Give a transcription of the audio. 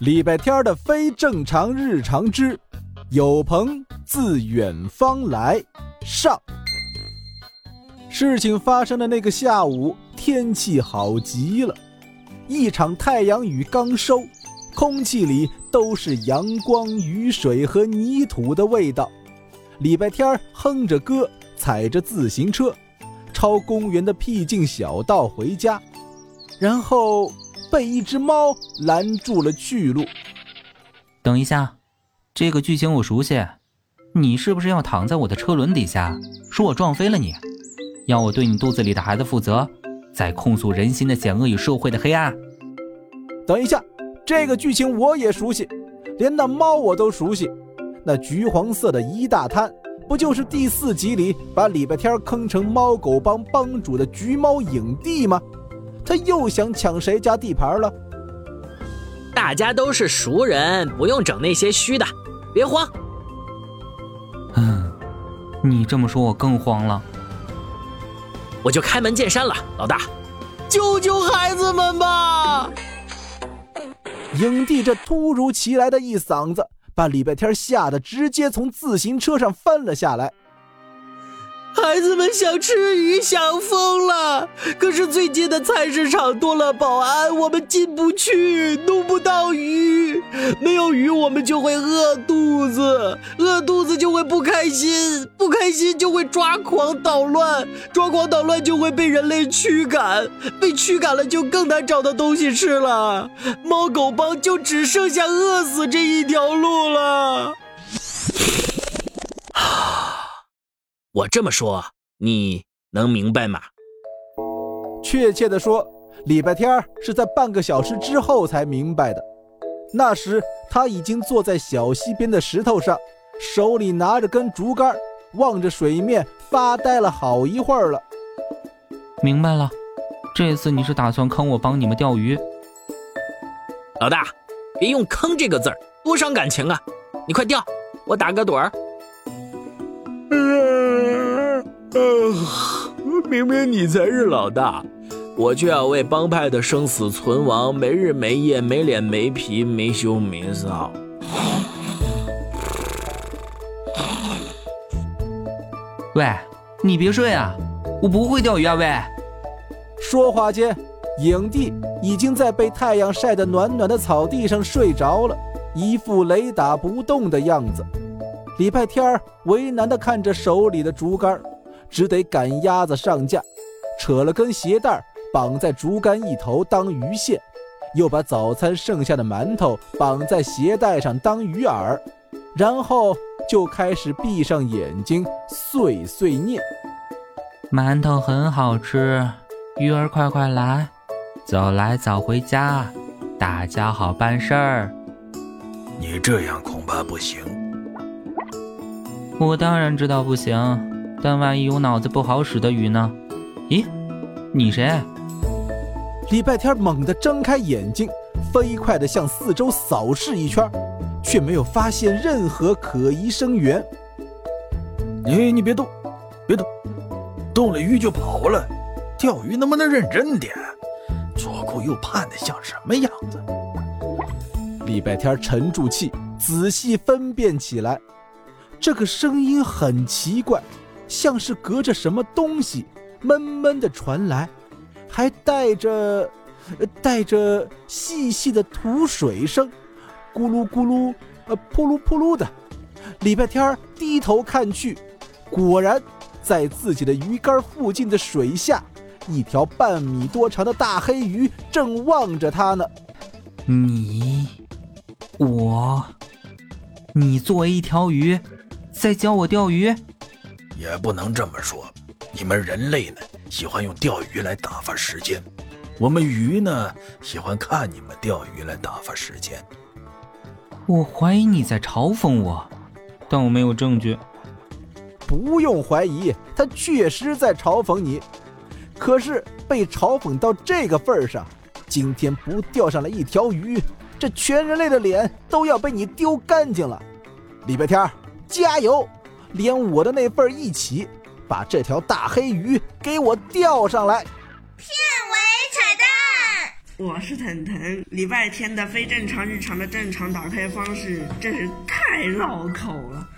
礼拜天的非正常日常之有朋自远方来上。事情发生的那个下午，天气好极了，一场太阳雨刚收，空气里都是阳光、雨水和泥土的味道。礼拜天哼着歌，踩着自行车，抄公园的僻静小道回家，然后被一只猫拦住了去路。等一下，这个剧情我熟悉，你是不是要躺在我的车轮底下，说我撞飞了你？要我对你肚子里的孩子负责，再控诉人心的险恶与社会的黑暗。等一下，这个剧情我也熟悉，连那猫我都熟悉。那橘黄色的一大滩，不就是第四集里把礼拜天坑成猫狗帮帮主的橘猫影帝吗？他又想抢谁家地盘了？大家都是熟人，不用整那些虚的，别慌。嗯，你这么说，我更慌了。我就开门见山了，老大，救救孩子们吧！影帝这突如其来的一嗓子，把礼拜天吓得直接从自行车上翻了下来。孩子们想吃鱼，想疯了。可是最近的菜市场多了保安，我们进不去，弄不到鱼。没有鱼，我们就会饿肚子，饿肚子就会不开心，不开心就会抓狂捣乱，抓狂捣乱就会被人类驱赶，被驱赶了就更难找到东西吃了。猫狗帮就只剩下饿死这一条路了。我这么说，你能明白吗？确切的说，礼拜天是在半个小时之后才明白的。那时他已经坐在小溪边的石头上，手里拿着根竹竿，望着水面发呆了好一会儿了。明白了，这次你是打算坑我帮你们钓鱼？老大，别用“坑”这个字儿，多伤感情啊！你快钓，我打个盹儿。明明你才是老大，我却要为帮派的生死存亡没日没夜、没脸没皮、没羞没臊。喂，你别睡啊！我不会钓鱼啊！喂。说话间，影帝已经在被太阳晒得暖暖的草地上睡着了，一副雷打不动的样子。礼拜天为难地看着手里的竹竿。只得赶鸭子上架，扯了根鞋带绑在竹竿一头当鱼线，又把早餐剩下的馒头绑在鞋带上当鱼饵，然后就开始闭上眼睛碎碎念：馒头很好吃，鱼儿快快来，早来早回家，大家好办事儿。你这样恐怕不行。我当然知道不行。但万一有脑子不好使的鱼呢？咦，你谁？礼拜天猛地睁开眼睛，飞快地向四周扫视一圈，却没有发现任何可疑声源。你你别动，别动，动了鱼就跑了。钓鱼能不能认真点？左顾右盼的像什么样子？礼拜天沉住气，仔细分辨起来，这个声音很奇怪。像是隔着什么东西，闷闷的传来，还带着，带着细细的吐水声，咕噜咕噜，呃，扑噜扑噜的。礼拜天低头看去，果然在自己的鱼竿附近的水下，一条半米多长的大黑鱼正望着他呢。你，我，你作为一条鱼，在教我钓鱼？也不能这么说，你们人类呢喜欢用钓鱼来打发时间，我们鱼呢喜欢看你们钓鱼来打发时间。我怀疑你在嘲讽我，但我没有证据。不用怀疑，他确实在嘲讽你。可是被嘲讽到这个份上，今天不钓上来一条鱼，这全人类的脸都要被你丢干净了。礼拜天，加油！连我的那份一起，把这条大黑鱼给我钓上来。片尾彩蛋。我是腾腾。礼拜天的非正常日常的正常打开方式真是太绕口了。